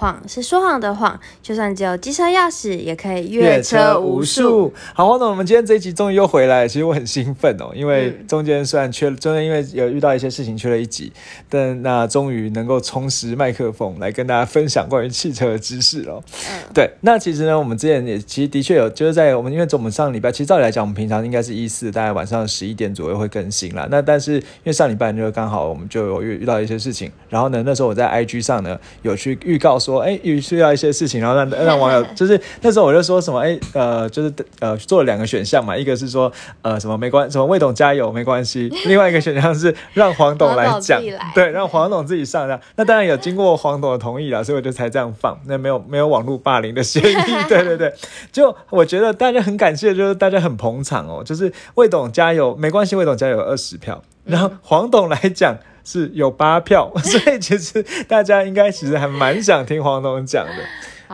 谎是说谎的谎，就算只有机车钥匙，也可以越车无数。好，黄总，我们今天这一集终于又回来，其实我很兴奋哦，因为中间虽然缺，中间因为有遇到一些事情缺了一集，但那终于能够充实麦克风来跟大家分享关于汽车的知识了。嗯，对，那其实呢，我们之前也其实的确有，就是在我们因为我们上礼拜，其实照理来讲，我们平常应该是一四大概晚上十一点左右会更新啦。那但是因为上礼拜就刚好我们就有遇遇到一些事情，然后呢，那时候我在 IG 上呢有去预告说，哎，预需要。一些事情，然后让让网友 就是那时候我就说什么哎呃就是呃做了两个选项嘛，一个是说呃什么没关什么魏董加油没关系，另外一个选项是让黄董来讲，对，让黄董自己上的。那当然有经过黄董的同意了，所以我就才这样放。那没有没有网络霸凌的嫌疑，对对对。就我觉得大家很感谢，就是大家很捧场哦，就是魏董加油没关系，魏董加油二十票，然后黄董来讲。是有八票，所以其实大家应该其实还蛮想听黄董讲的。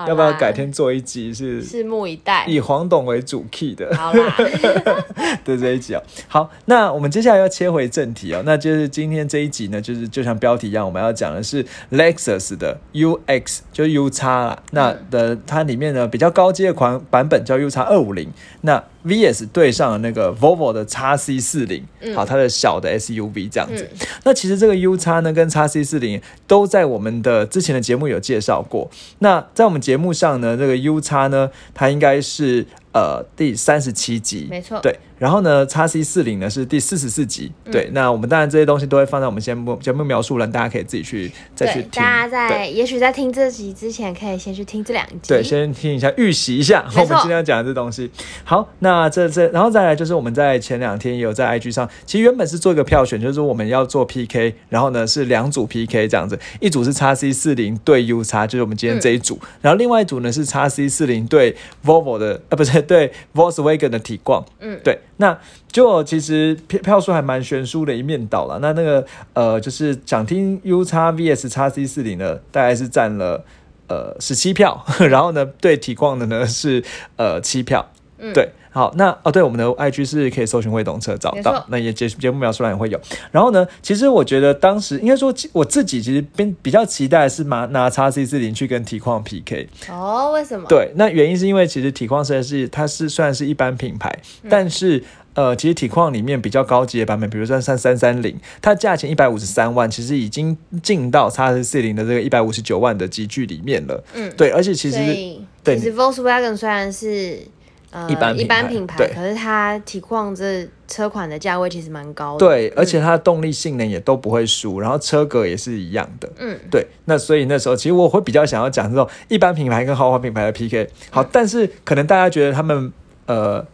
要不要改天做一集？是拭目以待，以黄董为主 key 的。好啦，的这一集哦。好，那我们接下来要切回正题哦。那就是今天这一集呢，就是就像标题一样，我们要讲的是 Lexus 的 UX，就是 U 叉啦。那的它里面呢比较高阶款版本叫 U 叉二五零。那 VS 对上了那个 Volvo 的 x C 四零，好，它的小的 SUV 这样子。那其实这个 U 叉呢跟 x C 四零都在我们的之前的节目有介绍过。那在我们节目上呢，这个 U 叉呢，它应该是。呃，第三十七集，没错，对。然后呢，叉 C 四零呢是第四十四集，对。那我们当然这些东西都会放在我们节目节目描述栏，大家可以自己去再去听。大家在也许在听这集之前，可以先去听这两集，对，先听一下预习一下 我们今天要讲的这东西。好，那这这，然后再来就是我们在前两天也有在 IG 上，其实原本是做一个票选，就是我们要做 PK，然后呢是两组 PK 这样子，一组是叉 C 四零对 U 叉，就是我们今天这一组，然后另外一组呢是叉 C 四零对 Volvo 的，呃，不是。对，Volkswagen 的体况，嗯，对，那就其实票票数还蛮悬殊的一面倒了。那那个呃，就是想听 U 叉 VS 叉 C 四零的，大概是占了呃十七票，然后呢，对体况的呢是呃七票，嗯，对。好，那哦，对，我们的 IG 是可以搜寻未动车找到，那也节节目描述栏也会有。然后呢，其实我觉得当时应该说我自己其实比比较期待是拿拿叉 C 四零去跟体况 PK。哦，为什么？对，那原因是因为其实体况虽然是它是虽然是一般品牌，但是呃，其实体况里面比较高级的版本，比如说像三三零，它价钱一百五十三万，其实已经进到叉 C 四零的这个一百五十九万的集聚里面了。嗯，对，而且其实对，其实 Volkswagen 虽然是。一般一般品牌，可是它体况这车款的价位其实蛮高的，对，而且它的动力性能也都不会输，然后车格也是一样的，嗯，对，那所以那时候其实我会比较想要讲这种一般品牌跟豪华品牌的 PK，好，但是可能大家觉得他们呃。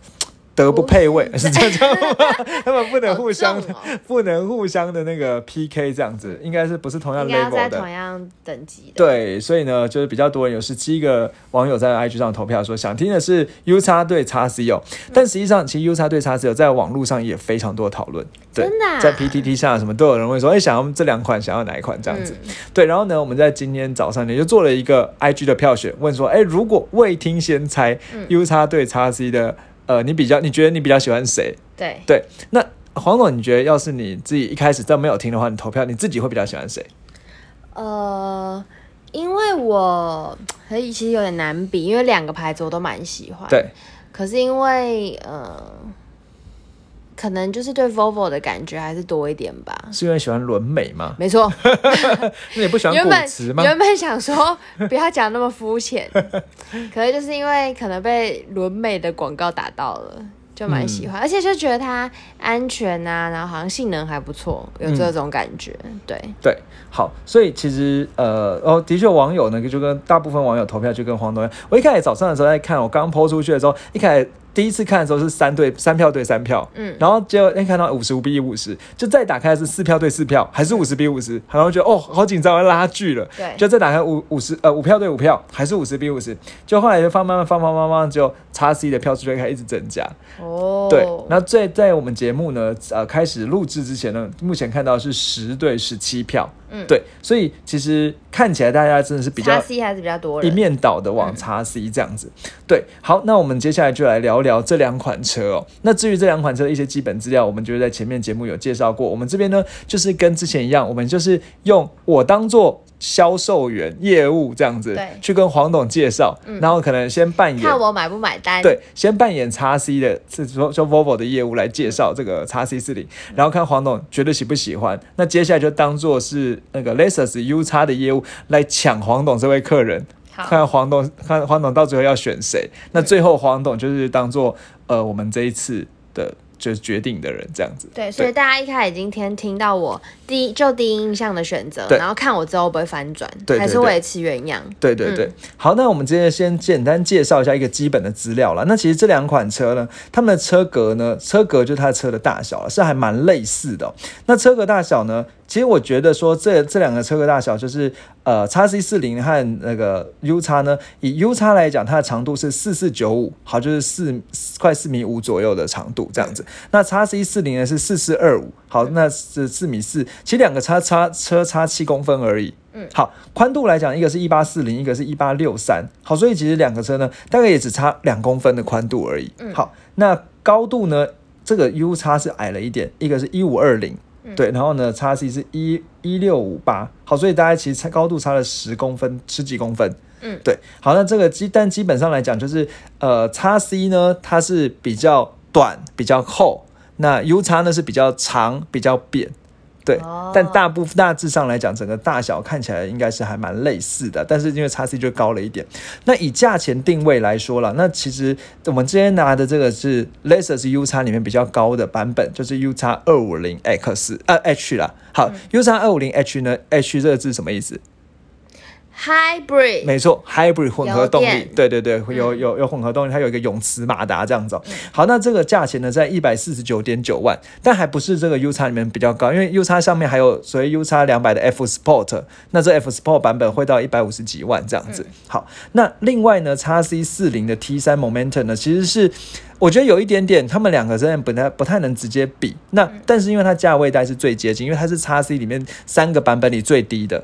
德不配位是这样吗？他们不能互相不能互相的那个 PK 这样子，应该是不是同样 level 的？同样等级的。对，所以呢，就是比较多人有十七个网友在 IG 上投票说想听的是 U 叉对叉 C 哦，但实际上其实 U 叉对叉 C 哦，在网络上也非常多讨论。真的，在 PTT 上什么都有人会说，哎，想要这两款，想要哪一款这样子？对，然后呢，我们在今天早上呢就做了一个 IG 的票选，问说，哎，如果未听先猜 U 叉对叉 C 的。呃，你比较，你觉得你比较喜欢谁？对对，那黄总，你觉得要是你自己一开始真没有听的话，你投票，你自己会比较喜欢谁？呃，因为我 其实有点难比，因为两个牌子我都蛮喜欢。对，可是因为呃。可能就是对 Volvo 的感觉还是多一点吧，是因为喜欢轮美吗？没错，那你不喜欢古驰吗？原本想说不要讲那么肤浅，可能就是因为可能被轮美的广告打到了，就蛮喜欢，而且就觉得它安全啊，然后好像性能还不错，有这种感觉。对对，好，所以其实呃哦，的确网友呢就跟大部分网友投票就跟黄东，我一开始早上的时候在看，我刚抛出去的时候，一开始。第一次看的时候是三对三票对三票，嗯，然后结果哎看到五十五比五十，就再打开是四票对四票，还是五十比五十，然后觉得哦好紧张要拉锯了，对，就再打开五五十呃五票对五票，还是五十比五十，就后来就放慢慢放放放放，就叉 C 的票数就开始一直增加，哦，对，然后在在我们节目呢呃开始录制之前呢，目前看到是十对十七票，嗯对，所以其实看起来大家真的是比较叉 C 还是比较多一。面倒的往叉 C 这样子。对，好，那我们接下来就来聊聊这两款车哦。那至于这两款车的一些基本资料，我们就是在前面节目有介绍过。我们这边呢，就是跟之前一样，我们就是用我当做销售员、业务这样子，去跟黄董介绍，然后可能先扮演看我买不买单。对，先扮演叉 C 的，是说说 Volvo 的业务来介绍这个叉 C 四零，然后看黄董觉得喜不喜欢。那接下来就当做是那个 Lexus U 叉的业务来抢黄董这位客人，看黄董看黄董到最后要选谁。那最后黄董就是当做呃我们这一次的就是决定的人这样子。对，所以大家一开始今天听听到我第一就第一印象的选择，然后看我之后会不会翻转，对对对还是维持原样。对对对，好，那我们今天先简单介绍一下一个基本的资料了。那其实这两款车呢，它们的车格呢，车格就是它的车的大小了，是还蛮类似的哦、那车格大小呢，其实我觉得说这这两个车格大小就是呃叉 C 四零和那个 U 叉呢，以 U 叉来讲，它的长度是四四九五，好，就是四快四米五左右的长度这样子。那叉 C 四零呢是四四二五，好，那是四米四，其实两个差差车差七公分而已。嗯好，宽度来讲，一个是一八四零，一个是一八六三。好，所以其实两个车呢，大概也只差两公分的宽度而已。嗯好，那高度呢，这个 U 叉是矮了一点，一个是一五二零。对，然后呢，叉 C 是一一六五八，好，所以大家其实差高度差了十公分，十几公分，嗯，对，好，那这个基但基本上来讲，就是呃，叉 C 呢，它是比较短，比较厚，那 U 叉呢是比较长，比较扁，对，哦但大部大致上来讲，整个大小看起来应该是还蛮类似的，但是因为叉 C 就高了一点。那以价钱定位来说了，那其实我们之前拿的这个是 Lexus U 叉里面比较高的版本，就是 U 叉二五零 X 呃 H 啦。好、u 嗯叉二五零 H 呢，H 这个字什么意思？Hybrid 没错，hybrid 混合动力，对对对，有有有混合动力，它有一个永磁马达这样子、哦。好，那这个价钱呢，在一百四十九点九万，但还不是这个 U 叉里面比较高，因为 U 叉上面还有所谓 U 叉两百的 F Sport，那这 F Sport 版本会到一百五十几万这样子。好，那另外呢，叉 C 四零的 T 三 Momentum 呢，其实是。我觉得有一点点，他们两个真的不太不太能直接比。那但是因为它价位带是最接近，因为它是叉 C 里面三个版本里最低的，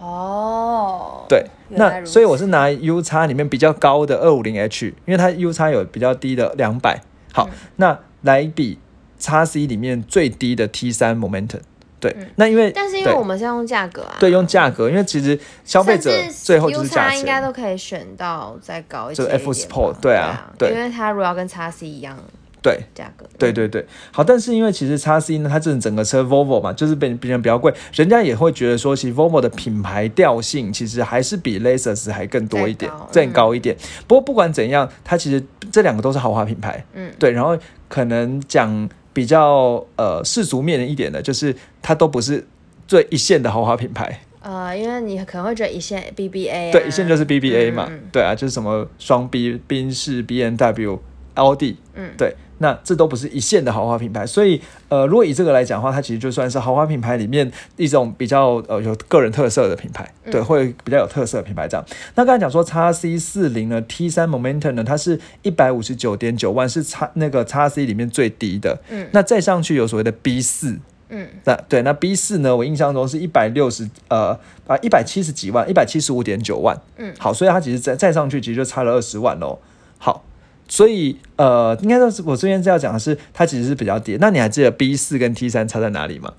哦，对，那所以我是拿 U 叉里面比较高的二五零 H，因为它 U 叉有比较低的两百，好，嗯。那来比叉 C 里面最低的 T 三 Momentum，对，那因为嗯但是因为我们是用价格啊，对用价格，因为其实消费者最后就是价叉应该，都可以选到再高一就是些 F Sport，对啊对。因为它如果要跟叉 C 一样对。价格，对对。对，好，但是因为其实叉 C 呢，它这整个车 Volvo 嘛，就是比别人比较贵，人家也会觉得说，其实 Volvo 的品牌调性其实还是比 Lexus 还更多一点更高一点。不过不管怎样，它其实这两个都是豪华品牌，嗯，对，然后可能讲比较呃世俗面一点的，就是它都不是最一线的豪华品牌，呃，因为你可能会觉得一线 BBA，、啊、对，一线就是 BBA 嘛，对啊，就是什么双 B、宾士、B N W、奥迪，嗯。对，那这都不是一线的豪华品牌，所以呃，如果以这个来讲的话，它其实就算是豪华品牌里面一种比较呃有个人特色的品牌，嗯对，会比较有特色的品牌这样。那刚才讲说叉 C 四零呢，T 三 Momentum 呢，它是一百五十九点九万，是叉那个叉 C 里面最低的，嗯那再上去有所谓的 B 四。嗯，那对，那 B 四呢？我印象中是一百六十呃啊一百七十几万，一百七十五点九万。嗯好，所以它其实再再上去，其实就差了二十万喽。好，所以呃，应该说是我这边是要讲的是，它其实是比较低。那你还记得 B 四跟 T 三差在哪里吗？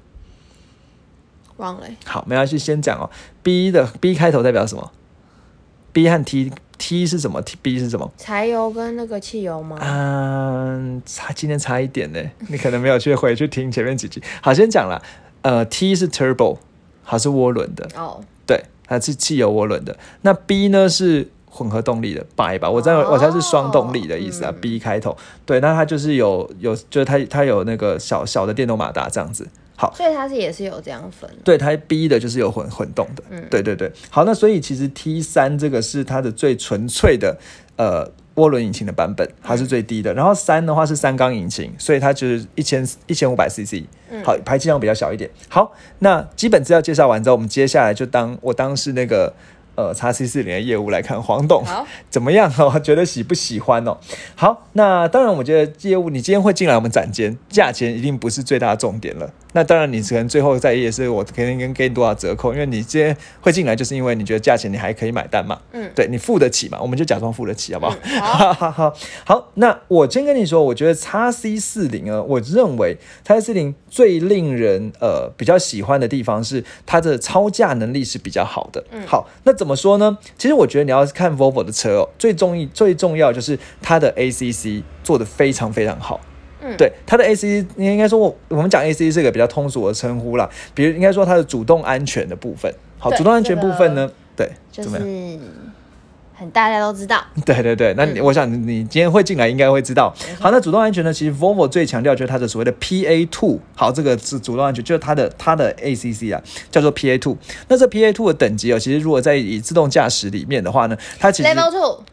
忘了欸、好，没关系，先讲哦。B 的 B 开头代表什么？B 和 T T 是什么？T B 是什么？柴油跟那个汽油吗？嗯，差今天差一点呢，你可能没有去回去听前面几集。好，先讲了，呃，T 是 turbo，好是涡轮的，哦，对，它是汽油涡轮的。那 B 呢是混合动力的 bi 吧，我在、哦我猜是双动力的意思啊、嗯 b 开头。对，那它就是有有，就是它它有那个小小的电动马达这样子。好，所以它是也是有这样分。对，它 B 的就是有混混动的，嗯对对对。好，那所以其实 T 三这个是它的最纯粹的呃涡轮引擎的版本，它是最低的。然后三的话是三缸引擎，所以它就是一千一千五百 CC，好，排气量比较小一点。好，那基本资料介绍完之后，我们接下来就当我当是那个。呃，叉 C 四零的业务来看，黄董 怎么样哦？觉得喜不喜欢哦？好，那当然，我觉得业务你今天会进来我们展间，价钱一定不是最大的重点了。那当然，你可能最后在意的是我肯定跟给你多少折扣，因为你今天会进来，就是因为你觉得价钱你还可以买单嘛，嗯对你付得起嘛，我们就假装付得起，好不好？嗯好 好好好，那我先跟你说，我觉得叉 C 四零呢，我认为叉 C 四零最令人呃比较喜欢的地方是它的超价能力是比较好的。嗯好，那怎么说呢？其实我觉得你要看 Volvo 的车哦，最重意最重要就是它的 ACC 做的非常非常好。嗯对它的 ACC，应该说我我们讲 ACC 是一个比较通俗的称呼啦，比如应该说它的主动安全的部分。好，主动安全部分呢，对，就？是很大家都知道，对对对，那你、嗯我想你你今天会进来应该会知道。好，那主动安全呢？其实 Volvo 最强调就是它的所谓的 PA two。好，这个是主动安全，就是它的它的 ACC 啊，叫做 PA two。那这 PA two 的等级哦，其实如果在以自动驾驶里面的话呢，它其实 Level Two，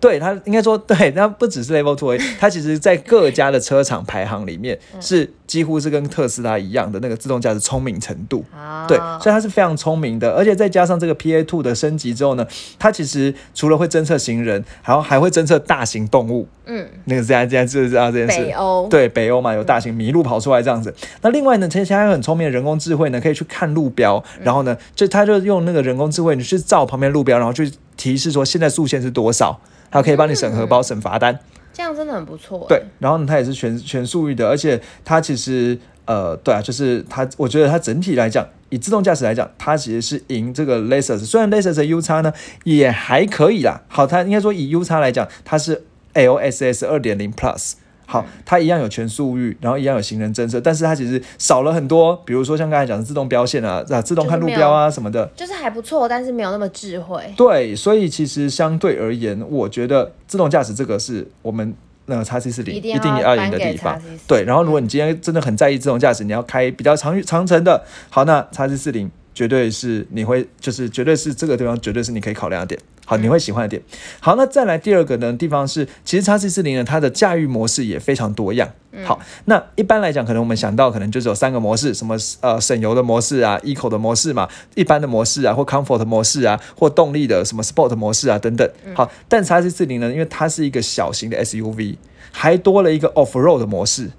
对它应该说对，它不只是 Level Two，它其实在各家的车厂排行里面嗯是几乎是跟特斯拉一样的那个自动驾驶聪明程度。好，对，所以它是非常聪明的，而且再加上这个 PA Two 的升级之后呢，它其实除了会侦测行人，然后还会侦测大型动物。嗯，那个现在现在知不知道这件事？北欧，对，北欧嘛，有大型麋鹿跑出来这样子。那另外呢，其实它有很聪明的人工智慧呢，可以去看路标，然后呢，就它就用那个人工智慧，你去照旁边路标，然后去提示说现在速限是多少，还有可以帮你审核包、审罚单。这样真的很不错。对，，然后呢，它也是全全速域的，而且它其实呃，对啊，就是它，我觉得它整体来讲，以自动驾驶来讲，它其实是赢这个 Lexus。虽然 Lexus 的 U 叉呢也还可以啦，好，它应该说以 U 叉来讲，它是 LSS 二点零 Plus。好，它一样有全速域，然后一样有行人侦测，但是它其实少了很多，比如说像刚才讲的自动标线啊，啊，自动看路标啊什么的。就是还不错，但是没有那么智慧。对，所以其实相对而言，我觉得自动驾驶这个是我们那个叉 C 四零一定要要赢的地方 XC40。对，然后如果你今天真的很在意自动驾驶，你要开比较长长程的，好，那叉 C 四零绝对是你会就是绝对是这个地方绝对是你可以考量的点。好，你会喜欢的点。好，那再来第二个呢地方是，其实叉 C 四零呢，它的驾驭模式也非常多样。好，那一般来讲，可能我们想到可能就只有三个模式，什么呃省油的模式啊，eco 的模式嘛，一般的模式啊，或 comfort 模式啊，或动力的什么 sport 模式啊等等。好，但叉 C 四零呢，因为它是一个小型的 SUV，还多了一个 off road 的模式，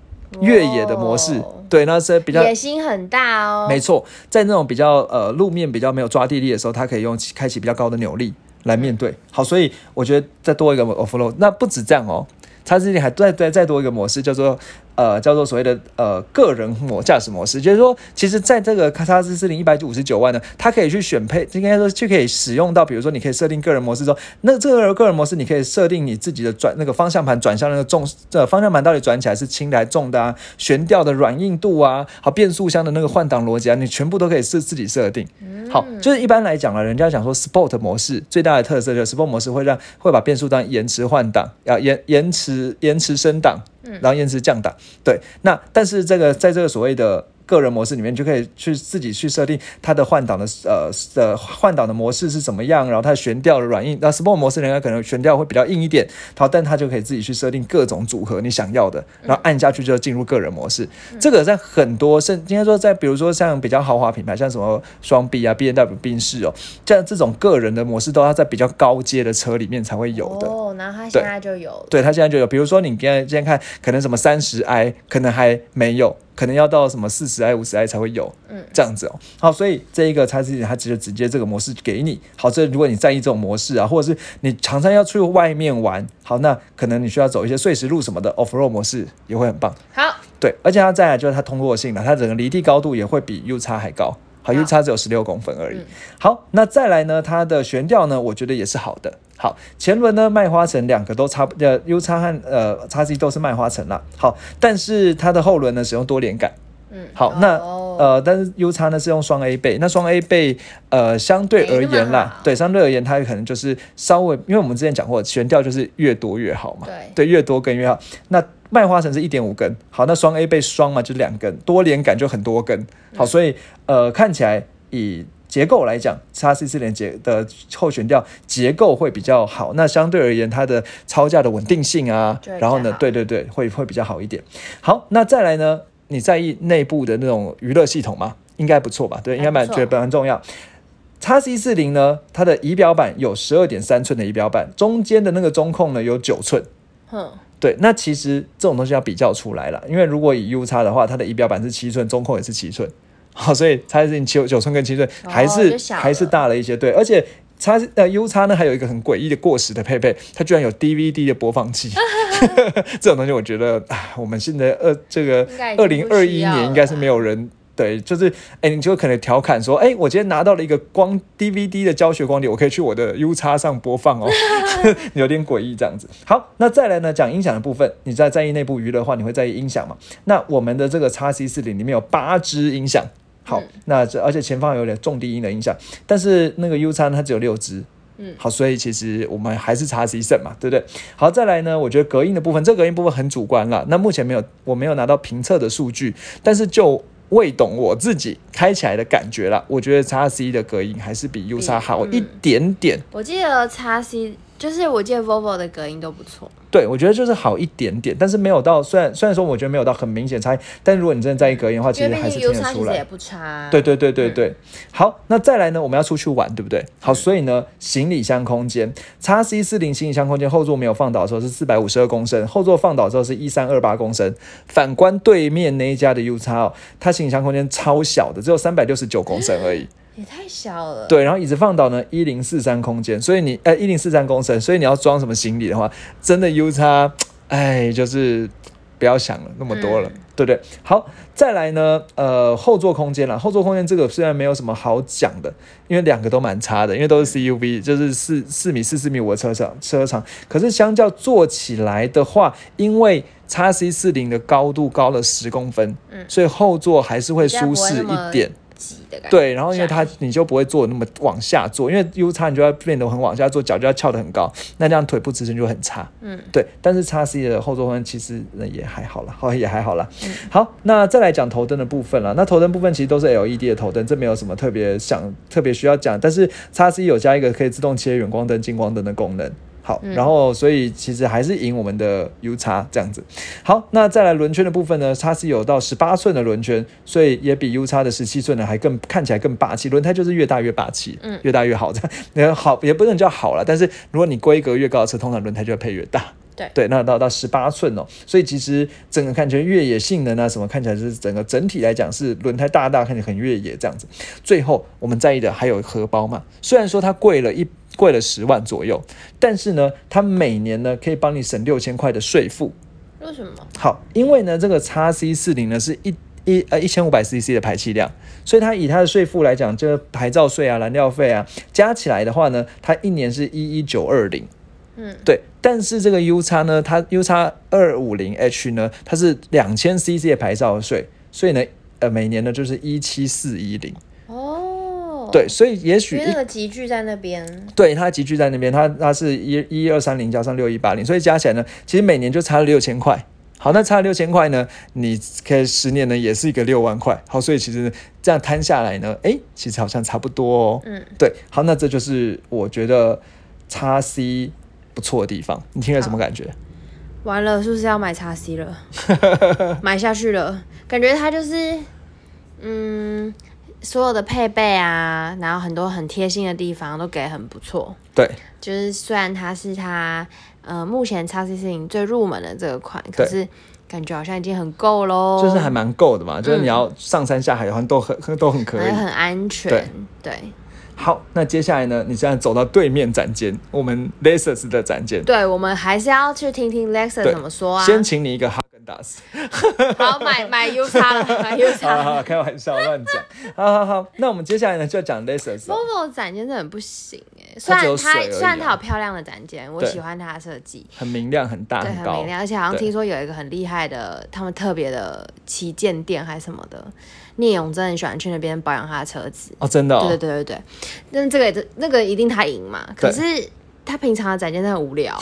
越野的模式。哦对，那是比较野心很大哦。没错，在那种比较呃路面比较没有抓地力的时候，它可以用开启比较高的扭力来面对。好，所以我觉得再多一个 off road，那不止这样哦，它这里还再再再多一个模式，叫做呃叫做所谓的呃个人模驾驶模式，就是说，其实在这个卡萨斯四零一百五十九万呢，它可以去选配，应该说就可以使用到，比如说你可以设定个人模式之后，那这个个人模式你可以设定你自己的转那个方向盘转向那个重，呃方向盘到底转起来是轻的还是重的啊，悬吊的软硬度啊，好变速箱的那个换挡逻辑啊，你全部都可以自自己设定。好，就是一般来讲啊，人家讲说 Sport 模式最大的特色就是 Sport 模式会让会把变速档延迟换挡，要延延迟延迟升档，然后延迟降档。对，那但是这个在这个所谓的个人模式里面，你就可以去自己去设定它的换挡的呃的换挡的模式是怎么样，然后它的悬吊的软硬。那 Sport 模式人家可能悬吊会比较硬一点，好，但它就可以自己去设定各种组合你想要的，然后按下去就进入个人模式。这个在很多甚应该说在比如说像比较豪华品牌，像什么双 B 啊、B N W、宾士哦，这样这种个人的模式都要在比较高阶的车里面才会有的。哦，然后他现在就有了。对，它现在就有，比如说你现在现在看，可能什么三十 i 可能还没有，可能要到什么四十 i、五十 i 才会有，嗯，这样子哦。好，所以这一个叉 C 它直接直接这个模式给你。好，这如果你在意这种模式啊，或者是你常常要去外面玩，好，那可能你需要走一些碎石路什么的，off road 模式也会很棒。好，对，而且它再来就是它通过性了，它整个离地高度也会比 U 叉还高。好好，U 叉只有十六公分而已。嗯好，那再来呢，它的悬吊呢，我觉得也是好的。好，前轮呢麦花臣两个都差不呃 U 叉和呃叉 C 都是麦花臣啦。好，但是它的后轮呢使用多连杆。嗯，好，那哦。呃，但是 U 叉呢是用双 A 背，那双 A 背呃相对而言啦好，对，相对而言它可能就是稍微，因为我们之前讲过，悬吊就是越多越好嘛，对。对，越多根越好。那麦花臣是一点五根，好，那双 A 倍双嘛就两根，多连杆就很多根，好，所以呃看起来以结构来讲，叉 C 四零结的后悬吊结构会比较好，那相对而言它的超价的稳定性啊然后呢好，对对对，会会比较好一点。好，那再来呢？你在意内部的那种娱乐系统吗？应该不错吧？对，应该蛮觉得蛮重要。x C 四零呢，它的仪表板有十二点三寸的仪表板，中间的那个中控呢有九寸，哼，对，那其实这种东西要比较出来了，因为如果以 U 叉的话，它的仪表板是七寸，中控也是七寸，好，所以差是九九寸跟七寸还是、还是大了一些，对，而且。叉呃 U 叉呢，还有一个很诡异的过时的配备，它居然有 DVD 的播放器，这种东西我觉得啊，我们现在二这个二零二一年应该是了没有人对，就是哎，你就可能调侃说，哎，我今天拿到了一个光 DVD 的教学光碟，我可以去我的 U 叉上播放哦 有点诡异这样子。好，那再来呢，讲音响的部分，你在在意内部娱乐的话，你会在意音响嘛？那我们的这个叉 C 四零里面有八支音响。好，那这而且前方有点重低音的影响，但是那个 U 叉它只有六支，嗯好，所以其实我们还是叉 C 胜嘛，对不对？好，再来呢，我觉得隔音的部分，这隔音部分很主观了。那目前没有，我没有拿到评测的数据，但是就未懂我自己开起来的感觉啦，我觉得叉 C 的隔音还是比 U 叉好嗯一点点。我记得叉 C 就是我记得 Volvo 的隔音都不错，对，我觉得就是好一点点，但是没有到，虽然虽然说我觉得没有到很明显差异，但如果你真的在意隔音的话，其实还是听得出来。对对对对对，好，那再来呢？我们要出去玩，对不对？好，所以呢，行李箱空间，x C 四零行李箱空间后座没有放倒的时候是四百五十二公升，后座放倒的时候是一三二八公升。反观对面那一家的 U x 哦，它行李箱空间超小的，只有三百六十九公升而已。也太小了。对，然后椅子放倒呢一零四三空间，所以你呃一零四三公升，所以你要装什么行李的话，真的 U 差哎，就是不要想了那么多了，对不对？好，再来呢，呃，后座空间啦，后座空间这个虽然没有什么好讲的，因为两个都蛮差的，因为都是 CUV，就是四四米四四米五的车长车长，可是相较坐起来的话，因为叉 C 四零的高度高了十公分，嗯所以后座还是会舒适一点。挤的感觉。对，然后因为它你就不会坐那么往下坐，因为 U 叉你就要变得很往下坐，脚就要翘得很高，那这样腿部支撑就很差。嗯，对。但是叉 C 的后座空间其实那也还好啦，好也还好啦。嗯好，那再来讲头灯的部分了。那头灯部分其实都是 LED 的头灯，这没有什么特别想特别需要讲。但是叉 C 有加一个可以自动切远光灯、近光灯的功能。好，嗯然后所以其实还是赢我们的 U 叉这样子。好，那再来轮圈的部分呢，它是有到十八寸的轮圈，所以也比 U 叉的十七寸的还更看起来更霸气。轮胎就是越大越霸气，嗯越大越好。这样，那好也不能叫好了，但是如果你规格越高的车，通常轮胎就会配越大。对对，那到到十八寸哦，所以其实整个看起来越野性能啊什么，看起来是整个整体来讲是轮胎大大，看起来很越野这样子。最后我们在意的还有荷包嘛，虽然说它贵了一贵了十万左右，但是呢，它每年呢可以帮你省六千块的税负。为什么？好，因为呢，这个叉 C 四零呢是一一呃一千五百 CC 的排气量，所以它以它的税负来讲，这个牌照税啊、燃料费啊加起来的话呢，它一年是一一九二零。嗯，对，但是这个 U 叉呢，它 U 叉二五零 H 呢，它是两千 CC 的牌照税，所以呢，呃，每年呢就是一七四一零。哦，对，，所以也许因为那个集聚在那边，对它集聚在那边，它它是一一二三零加上六一八零，所以加起来呢，其实每年就差了六千块。好，那差了六千块呢，你可以十年呢也是一个六万块。好，所以其实这样摊下来呢，诶，其实好像差不多哦。嗯，对，好，那这就是我觉得叉 C 不错的地方。你听了什么感觉？完了，是不是要买叉 C 了？买下去了，感觉它就是，嗯，所有的配备啊，然后很多很贴心的地方都给很不错。对，就是虽然它是它呃目前叉 C 四零最入门的这个款，可是感觉好像已经很够喽，就是还蛮够的嘛，就是你要上山下海好像都很 都很可以。还。很安全，对。对。好，那接下来呢，你现在走到对面展间，我们 Lexus 的展间，对，我们还是要去听听 Lexus 怎么说啊。先请你一个哈好买买 U 叉了，买 U 好叉。好，开玩笑，乱讲。好好好，那我们接下来呢，就要讲了。Volvo 展间真的很不行哎，虽然它虽然它有漂亮的展间，我喜欢它的设计，很明亮、很大、对，很明。亮，而且好像对听说有一个很厉害的，他们特别的旗舰店还是什么的，聂勇真的很喜欢去那边保养他的车子。哦，真的哦。对对对对对，但是这个也那个一定他赢嘛，可是他平常的展间真的很无聊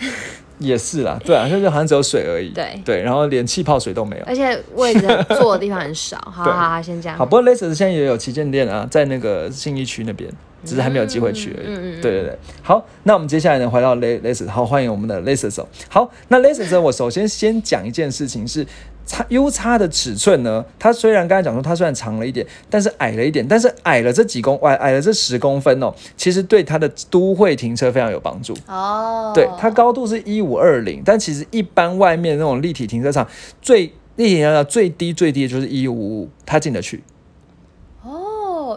哎、也是啦，对啊，就是好像只有水而已。对对，然后连气泡水都没有。而且位置坐的地方很少。好好好，先这样。好，不过 Lexus 现在也有旗舰店啊，在那个信义区那边。只是还没有机会去而已。嗯嗯嗯对对对，好，那我们接下来呢，回到 lasers 好，欢迎我们的哦。好，那呢我首先先讲一件事情是。叉 U 差的尺寸呢？它虽然刚才讲说它虽然长了一点，但是矮了一点，但是矮了这几公矮矮了这十公分哦，其实对它的都会停车非常有帮助。哦，对，它高度是一五二零，但其实一般外面那种立体停车场最立体停车场最低最低就是一五五，它进得去。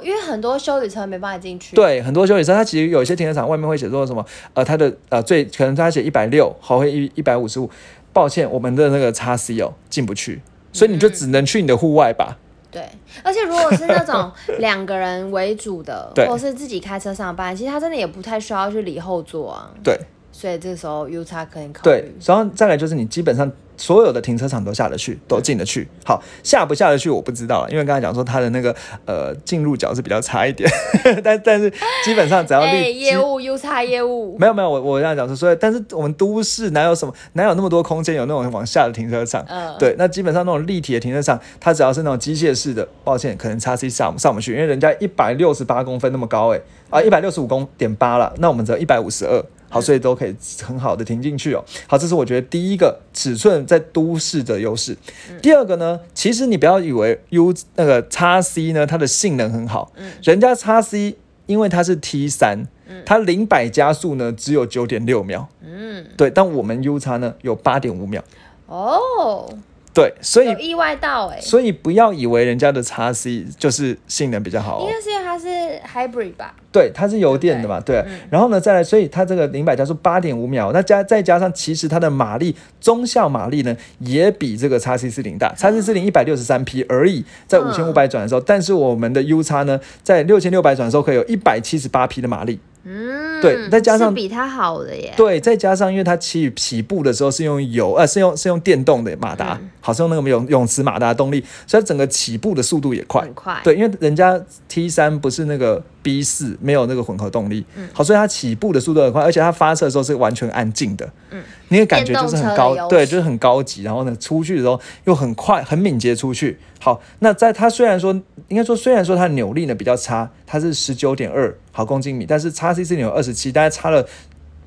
哦，因为很多修理车没办法进去。，对，很多修理车它其实有一些停车场外面会写说什么，呃，它的呃最可能它写一百六，好会一一百五十五。抱歉，我们的那个叉 C 哦进不去，所以你就只能去你的户外吧。对，而且如果是那种 两个人为主的，对或是自己开车上班，其实他真的也不太需要去理后座啊。对所以这个时候 U 叉可以考对虑。，然后再来就是你基本上所有的停车场都下得去，都进得去。好，下不下得去我不知道了，因为刚才讲说它的那个呃进入角是比较差一点，但但是基本上只要哎、立业务 U 叉业务，没有没有，我我这样讲说，所以但是我们都市哪有什么哪有那么多空间有那种往下的停车场？嗯对，那基本上那种立体的停车场，它只要是那种机械式的，抱歉，可能叉 C 上上不去，因为人家一百六十八公分那么高、欸，啊一百六十五公点八了，那我们只有一百五十二。好，所以都可以很好的停进去哦。好，这是我觉得第一个尺寸在都市的优势。第二个呢，其实你不要以为 U 那个叉 C 呢，它的性能很好，人家叉 C 因为它是 T 三，它零百加速呢只有九点六秒，嗯，对，但我们 U 叉呢有八点五秒，哦，对，所以有意外到哎、所以不要以为人家的叉 C 就是性能比较好、哦。应，该是因为它是 hybrid 吧？对，它是油电的嘛，对。然后呢，再来，所以它这个零百加速八点五秒，那加再加上，其实它的马力中效马力呢，也比这个叉 C 四零大，叉 C 四零一百六十三匹而已，在五千五百转的时候，但是我们的 U 叉呢，在六千六百转的时候可以有一百七十八匹的马力，嗯，对再加上是比它好的耶。对，再加上因为它起起步的时候是用油，呃，是用是用电动的马达，好像用那个泳泳池马达动力，所以它整个起步的速度也快，很快。对，因为人家 T 三不是那个 B 四，没有那个混合动力，嗯好，所以它起步的速度很快，而且它发射的时候是完全安静的，嗯，你的感觉就是很高，对，就是很高级，然后呢，出去的时候又很快，很敏捷出去。好，那在它虽然说，应该说虽然说它扭力呢比较差，它是十九点二毫公斤米，但是叉 C 是扭二十七，大概差了。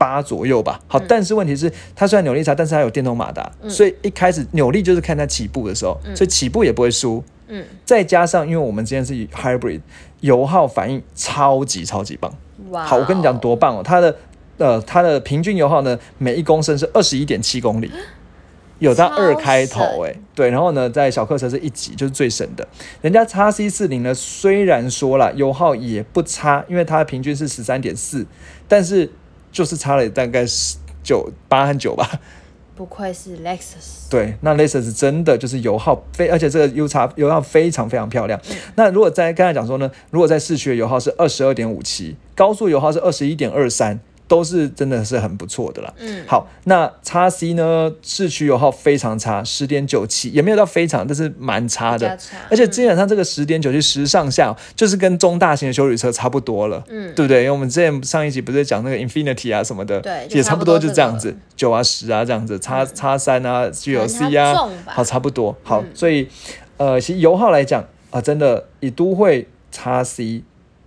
八左右吧，好，但是问题是，它虽然扭力差，但是它有电动马达，所以一开始扭力就是看它起步的时候，所以起步也不会输，嗯，再加上，因为我们今天是 hybrid，油耗反应超级超级棒。哇哦，好，我跟你讲多棒哦！它的呃，它的平均油耗呢，每一公升是二十一点七公里，有到超二开头省哎、对，然后呢，在小客车是一级，就是最省的。人家叉 C 四零呢，虽然说了油耗也不差，因为它的平均是十三点四，但是就是差了大概十九八和九吧。不愧是 Lexus，对，那 Lexus 真的就是油耗非，而且这个 U 叉油耗非常非常漂亮。那如果在刚才讲说呢，如果在市区的油耗是二十二点五七，高速油耗是二十一点二三，都是真的是很不错的啦。嗯，好，那叉 C 呢，市区油耗非常差，十点九七，也没有到非常，但是蛮差的。差而且基本上这个十点九七十上下，就是跟中大型的修理车差不多了，嗯对不对？因为我们之前上一集不是讲那个 Infinity 啊什么的，对也差不多就这样子，九啊十啊这样子，叉叉三啊能啊好差不多。好，嗯所以呃，其实油耗来讲啊、真的以都会叉 C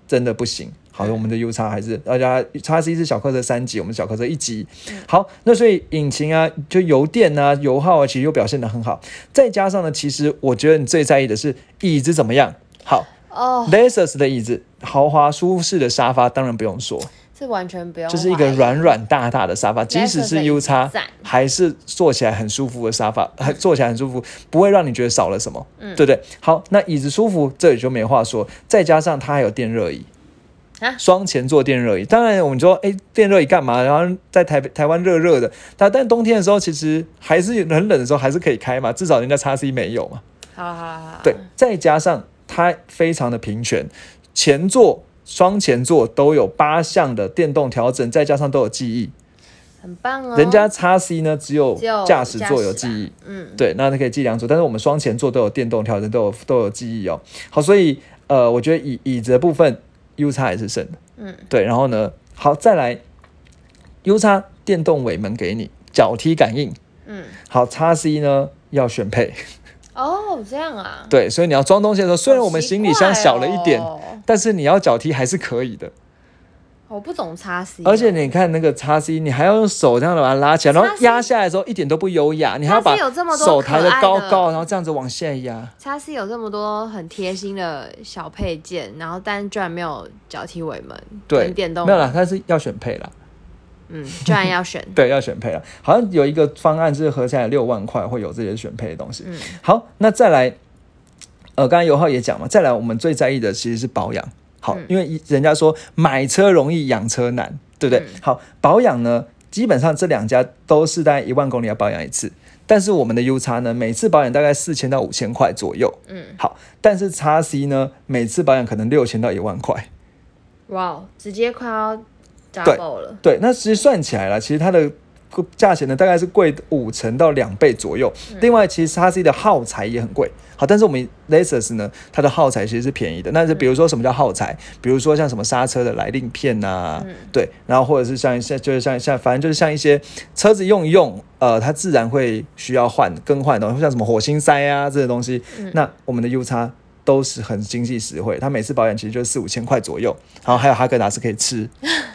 真的不行。好，我们的 U 叉还是大家叉 C 是小客车三级，我们小客车一级。好，那所以引擎啊，就油电啊、油耗啊，其实又表现得很好。再加上呢，其实我觉得你最在意的是椅子怎么样。好哦，，Lexus 的椅子，豪华舒适的沙发，当然不用说，这完全不用就是一个软软大大的沙发，即使是 U 子叉，还是坐起来很舒服的沙发，还坐起来很舒服，不会让你觉得少了什么，嗯对不对？好，那椅子舒服，这里就没话说。再加上它还有电热椅啊。双前座电热椅，当然我们说，哎，电热椅干嘛？然后在台台湾热热的，但但冬天的时候，其实还是很冷的时候，还是可以开嘛，至少人家叉 C 没有嘛。好好好，对，再加上它非常的平权，前座、双前座都有八项的电动调整，再加上都有记忆。很棒哦。人家叉 C 呢只有驾驶座有记忆，嗯，对，那它可以记两组，但是我们双前座都有电动调整，都有都有记忆哦。好，所以呃，我觉得椅椅子的部分 U 叉也是胜的，嗯，对。然后呢，好再来 U 叉电动尾门给你，脚踢感应，嗯，好叉 C 呢要选配，哦，这样啊。对，所以你要装东西的时候，虽然我们行李箱小了一点，但是你要脚踢还是可以的。我不懂叉 C，而且你看那个叉 C，你还要用手这样的把它拉起来，然后压下来的时候一点都不优雅，你还要把手抬得高高，然后这样子往下压。叉 C 有这么多很贴心的小配件，然后但居然没有脚踢尾门，对跟，电动没有啦，它是要选配啦。嗯，居然要选，对，要选配了。好像有一个方案是合起来六万块会有这些选配的东西。嗯好，那再来，呃，刚才尤浩也讲嘛，再来我们最在意的其实是保养。好，嗯因为人家说买车容易养车难，对不对？嗯好，保养呢，基本上这两家都是大概一万公里要保养一次。但是我们的 U 叉呢，每次保养大概四千到五千块左右。嗯，好，但是叉 C 呢，每次保养可能六千到一万块。哇，直接快要 double 了，对，那其实算起来了，其实它的价钱呢大概是贵五成到两倍左右。另外，其实叉 C 的耗材也很贵。好，但是我们 Lexus 呢，它的耗材其实是便宜的。那是比如说什么叫耗材？比如说像什么刹车的来令片呐、对，然后或者是像像就是像像反正就是像一些车子用一用，呃，它自然会需要换更换的东西，像什么火星塞啊这些东西。那我们的 U 叉都是很经济实惠，它每次保养其实就四五千块左右，然后还有哈根达斯可以吃。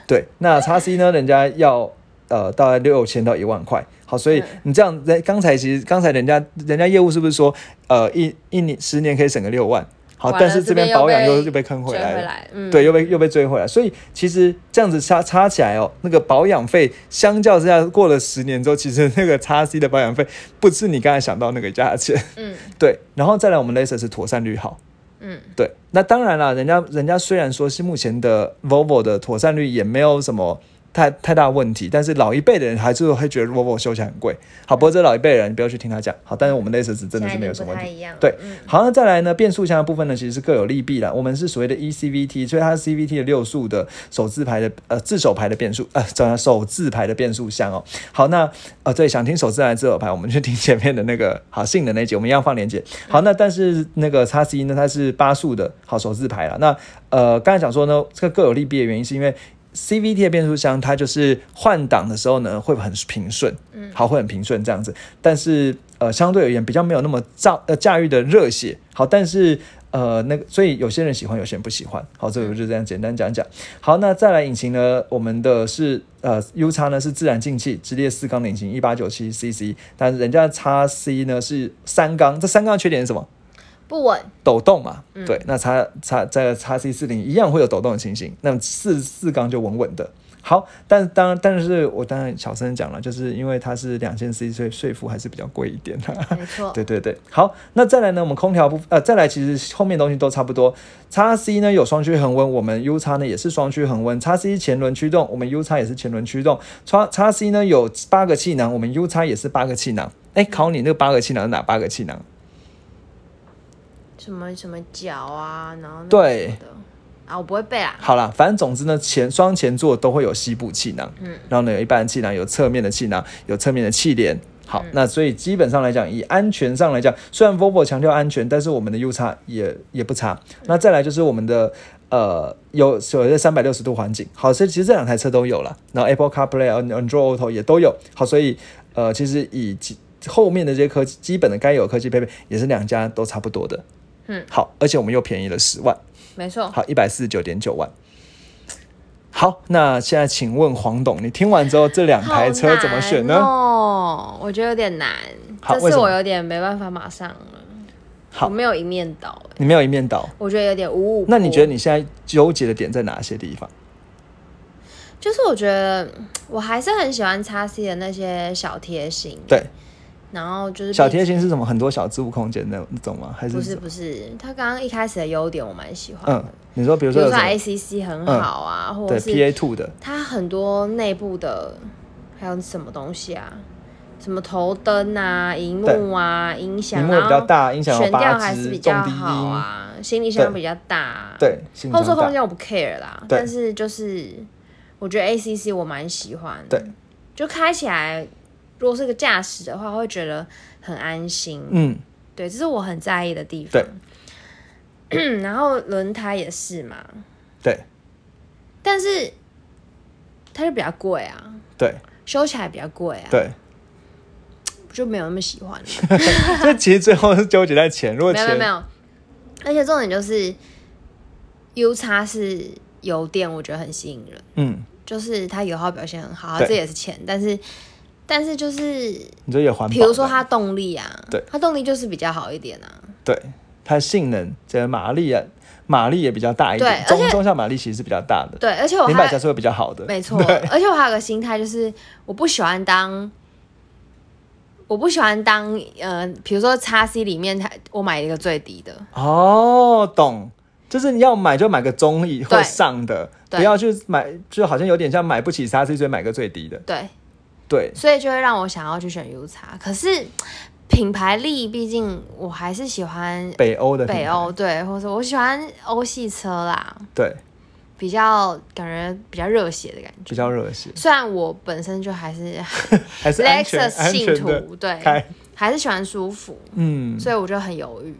对，那叉 C 呢，人家要呃大概六千到一万块。好，所以嗯你这样，人刚才其实刚才人家人家业务是不是说，呃一一年十年可以省个六万？好，但是这边保养又被又又被坑回来了。对，又被又被追回来，所以其实这样子差差起来哦，那个保养费相较之下，过了十年之后，其实那个叉 C 的保养费不是你刚才想到那个价钱。嗯 对，然后再来我们 Lexus 妥善率好，嗯，对，那当然啦，人家人家虽然说是目前的 Volvo 的妥善率也没有什么太太大问题，但是老一辈的人还是会觉得 Volvo 修起来很贵。好，不过这老一辈的人不要去听他讲。好，但是我们 Lexus 真的是没有什么问题。对嗯好，那再来呢？变速箱的部分呢，其实是各有利弊啦。我们是所谓的 E ECVT，所以它是 CVT 的六速的手自排的呃自手排的变速呃怎手自排的变速箱哦。好，那呃对，想听手自排自手排，我们去听前面的那个好性能那一集，我们一样放链接。好，那但是那个叉 C 呢，它是八速的好手自排啦。那呃刚才讲说呢，这个各有利弊的原因是因为。CVT 的变速箱，它就是换挡的时候呢，会很平顺，嗯，好，会很平顺这样子。但是呃，相对而言比较没有那么驾呃驾驭的热血，好，但是呃那个，所以有些人喜欢，有些人不喜欢。好，这个就这样简单讲讲。好，那再来引擎呢，我们的是呃 U 叉呢是自然进气直列四缸的引擎，一八九七 CC，但是人家叉 C 呢是三缸，这三缸的缺点是什么？不稳，抖动嘛，对，那叉叉在叉 C 四零一样会有抖动的情形，那么四四缸就稳稳的。好，但当然，但是我当然小声讲了，就是因为它是两千 C，所以税负还是比较贵一点的。没错，对对对，好，那再来呢，我们空调部呃，再来其实后面东西都差不多。叉 C 呢有双区恒温，我们 U 叉呢也是双区恒温。叉 C 前轮驱动，我们 U 叉也是前轮驱动。叉叉 C 呢有八个气囊，我们 U 叉也是八个气囊。哎，考你那个八个气囊是哪八个气囊？什么什么脚啊，然后那对的啊，我不会背啊，好啦，反正总之呢，前双前座都会有膝部气囊，嗯，然后呢有一般的气囊，有侧面的气囊，有侧面的气帘。好，那所以基本上来讲，以安全上来讲，虽然 Volvo 强调安全，但是我们的 U 差也也不差。那再来就是我们的呃有所谓的三百六十度环境，好，所以其实这两台车都有了，然后 Apple CarPlay、Android Auto 也都有。好，所以呃其实以基后面的这些科技基本的该有的科技配备，也是两家都差不多的。嗯，好，而且我们又便宜了十万。没错，好，一百四十九点九万。好，那现在请问黄董，你听完之后这两台车怎么选呢？哦，我觉得有点难，这次我有点没办法马上了，好我没有一面倒，你没有一面倒，我觉得有点五五。那你觉得你现在纠结的点在哪些地方？就是我觉得我还是很喜欢叉 C 的那些小贴心，对，然后就是小贴心是什么？很多小置物空间那那种吗？还是不是不是，他刚刚一开始的优点我蛮喜欢嗯，，你说比如比如说说有什么？ACC 很好啊，或对者是 PA two 的，它很多内部的还有什么东西啊，什么头灯啊、荧幕啊、音响，屏幕也比较大，音响悬吊，还是比较好，啊，行李箱比较大、啊，对，性后座空间我不 care 啦，但是就是我觉得 ACC 我蛮喜欢，对，就开起来，如果是个驾驶的话，会觉得很安心，嗯，对，这是我很在意的地方。然后轮胎也是嘛，对。但是它就比较贵啊，对。修起来比较贵啊，对，就没有那么喜欢。所以其实最后是纠结在钱，如果钱没有没有而且重点就是 U 叉是油电我觉得很吸引人，嗯，就是它油耗表现很好，对。这也是钱，但是但是就是你这也环保。比如说它动力啊，对，它动力就是比较好一点啊，对它性能，这个马力啊，马力也比较大一点，中中下马力其实是比较大的，对，而且我还零百加是会比较好的。没错，而且我还有个心态就是我不喜欢当。我不喜欢当呃，比如说叉 C 里面，它我买一个最低的，哦，懂，就是你要买就买个中以或上的，不要去买，就好像有点像买不起叉 C，所以买个最低的。对，对，所以就会让我想要去选 U 叉。可是品牌力，毕竟我还是喜欢北欧的北，欧，对，或者我喜欢欧系车啦，对，比较感觉比较热血的感觉。比较热血，虽然我本身就还是 还是 Lexus 信徒，对，开。还是喜欢舒服，嗯，所以我就很犹豫。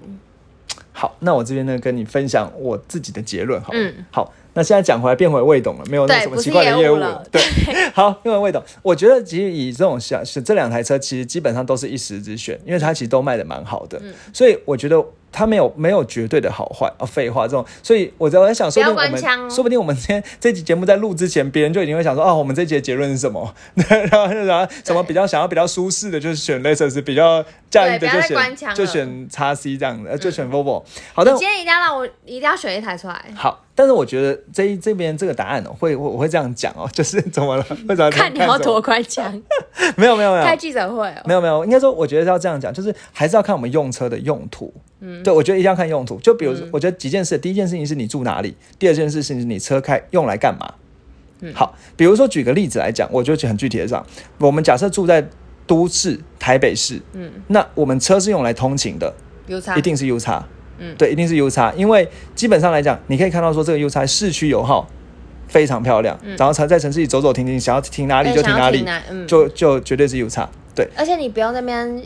好，那我这边呢跟你分享我自己的结论，好了，嗯好，那现在讲回来变回魏董了，没有那什么奇怪的业务了。对，好，变回魏董，我觉得其实以这种小这两台车，其实基本上都是一时之选，因为它其实都卖的蛮好的，嗯。所以我觉得它没有没有绝对的好坏啊，废话这种，所以我在我在想，说不定我们说不定我们今天这期节目在录之前，别人就已经会想说，哦，我们这集的结论是什么？然后然后什么比较想要比较舒适的，就是选 Lexus，比较驾驭的就选就选 x C 这样的，呃就选 Volvo。好，的今天一定要让我一定要选一台出来，好，但是我觉得这一这边这个答案哦，会我我会这样讲哦，就是怎么了？为什么看你要多官腔，没有没有没有开记者会哦。没有没有，应该说我觉得要这样讲，就是还是要看我们用车的用途。嗯，对，我觉得一定要看用途。就比如说，我觉得几件事，第一件事情是你住哪里，第二件事情是你车开用来干嘛。嗯，好，比如说举个例子来讲，我就很具体的讲，我们假设住在都市台北市，嗯，那我们车是用来通勤的，U 叉一定是 U 叉，嗯，对，一定是 U 叉，因为基本上来讲，你可以看到说这个 U 叉市区油耗非常漂亮，然后才在城市里走走停停，想要停哪里就停哪里，嗯，就就绝对是 U 叉，对。而且你不用那边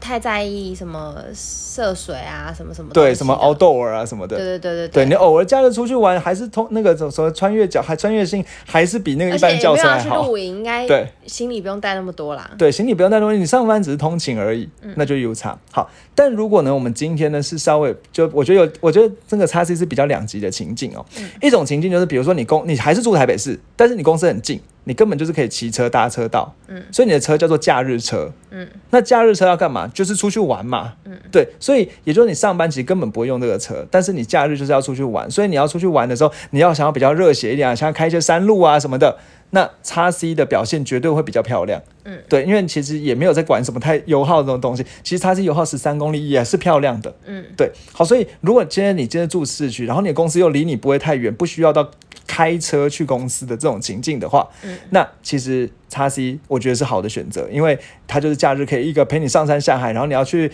太在意什么涉水啊，什么什么对，什么的 outdoor 啊什么的，对对对对对你偶尔假日出去玩，还是通那个什么穿越角，还穿越性，还是比那个一般轿车还好。去露营，应该对行李不用带那么多啦。对，行李不用带那么多，你上班只是通勤而已，嗯那就有差。好，但如果呢，我们今天呢是稍微就我觉得有，我觉得这个叉 C 是比较两极的情境哦。嗯一种情境就是，比如说你公你还是住台北市，但是你公司很近，你根本就是可以骑车搭车到，嗯，所以你的车叫做假日车，嗯，那假日车要干嘛？就是出去玩嘛，嗯，对，所以也就是你上班其实根本不会用这个车，但是你假日就是要出去玩，所以你要出去玩的时候，你要想要比较热血一点啊，想要开一些山路啊什么的，那叉 C 的表现绝对会比较漂亮。嗯，对，因为其实也没有在管什么太油耗这种东西，其实叉 C 油耗十三公里也是漂亮的。嗯，对，好，所以如果今天你今天住市区，然后你的公司又离你不会太远，不需要到开车去公司的这种情境的话，嗯，那其实叉 C 我觉得是好的选择，因为它就是假日可以一个陪你上山下海，然后你要去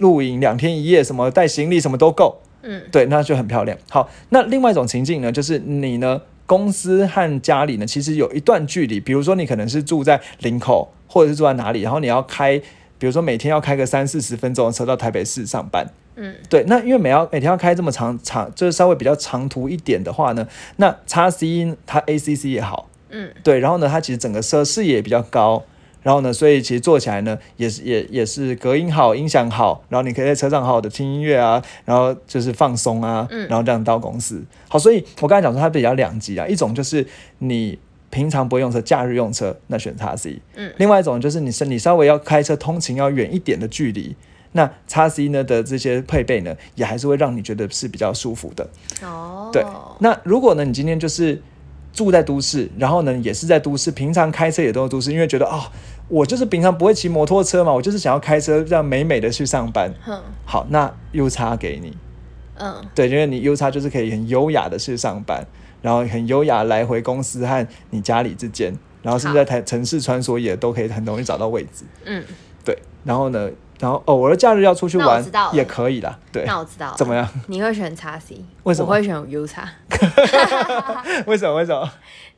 露营两天一夜，什么带行李什么都够。嗯，对，那就很漂亮。好，那另外一种情境呢，就是你呢公司和家里呢其实有一段距离，比如说你可能是住在林口，或者是住在哪里，然后你要开，比如说每天要开个三四十分钟的车到台北市上班。嗯，对，那因为每要每天要开这么长长，就是稍微比较长途一点的话呢，那叉 C 它 ACC 也好，嗯，对，然后呢，它其实整个车视野也比较高，然后呢，所以其实坐起来呢，也是也也是隔音好，音响好，然后你可以在车上好好的听音乐啊，然后就是放松啊，嗯然后这样到公司。好，所以我刚才讲说它比较两极啊，一种就是你平常不会用车，假日用车，那选叉 C，嗯，另外一种就是你是你稍微要开车通勤要远一点的距离。那叉 C 呢的这些配备呢，也还是会让你觉得是比较舒服的。哦，对，那如果呢，你今天就是住在都市，然后呢也是在都市，平常开车也都是都市，因为觉得哦，我就是平常不会骑摩托车嘛，我就是想要开车这样美美的去上班。嗯，好，那 U 叉给你，嗯，对，因为你 U 叉就是可以很优雅的去上班，然后很优雅来回公司和你家里之间，然后甚至在台城市穿梭也都可以很容易找到位置。嗯，对，然后呢，然后偶尔假日要出去玩也可以啦。对，那我知道怎么样？你会选叉 C，为什么我会选 U 叉。为什么？为什么？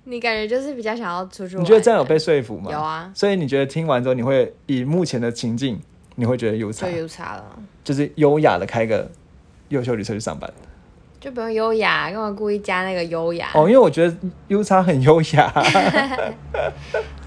你感觉就是比较想要出去玩？你觉得这样有被说服吗？有啊，所以你觉得听完之后，你会以目前的情境，你会觉得 U 叉就 U 叉了，就是优雅的开个优秀旅车去上班就不用优雅，干嘛故意加那个优雅？哦，因为我觉得 U 叉很优雅。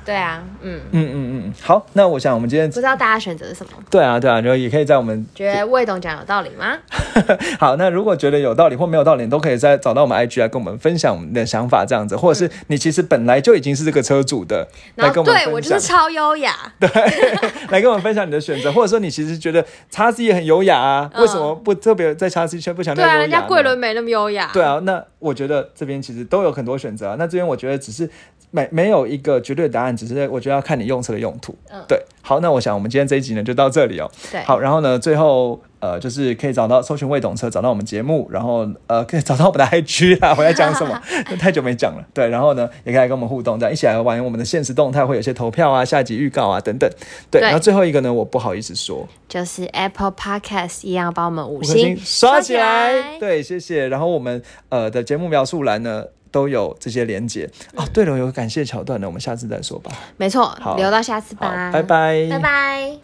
对啊，嗯，嗯嗯嗯，好，那我想我们今天不知道大家选择是什么？对啊对啊，然后也可以在我们觉得魏董讲有道理吗？好，那如果觉得有道理或没有道理，你都可以再找到我们 IG 来跟我们分享我们的想法，这样子，或者是你其实本来就已经是这个车主的，来然后跟我们对我就是，超优雅，对 来跟我们分享你的选择，或者说你其实觉得叉 C 也很优雅啊，嗯。为什么不特别在叉 C 圈不强调对啊，人家呢桂纶镁那么优雅，对啊，那我觉得这边其实都有很多选择啊。那这边我觉得只是没没有一个绝对的答案，只是我觉得要看你用车的用途。嗯对。好，那我想我们今天这一集呢就到这里哦。对，好，然后呢，最后呃就是可以找到搜寻未懂车，找到我们节目，然后呃可以找到我们的 IG 啦。我在讲什么？太久没讲了。对，然后呢也可以来跟我们互动，这样一起来玩我们的现实动态，会有些投票啊、下集预告啊等等。对，对然后最后一个呢，我不好意思说，就是 Apple Podcast 一样帮我们五星星刷起来。来，对，谢谢。然后我们呃的节目描述栏呢都有这些连接。哦，对了，有感谢桥段的，我们下次再说吧。没错好，留到下次吧，，拜拜，拜拜。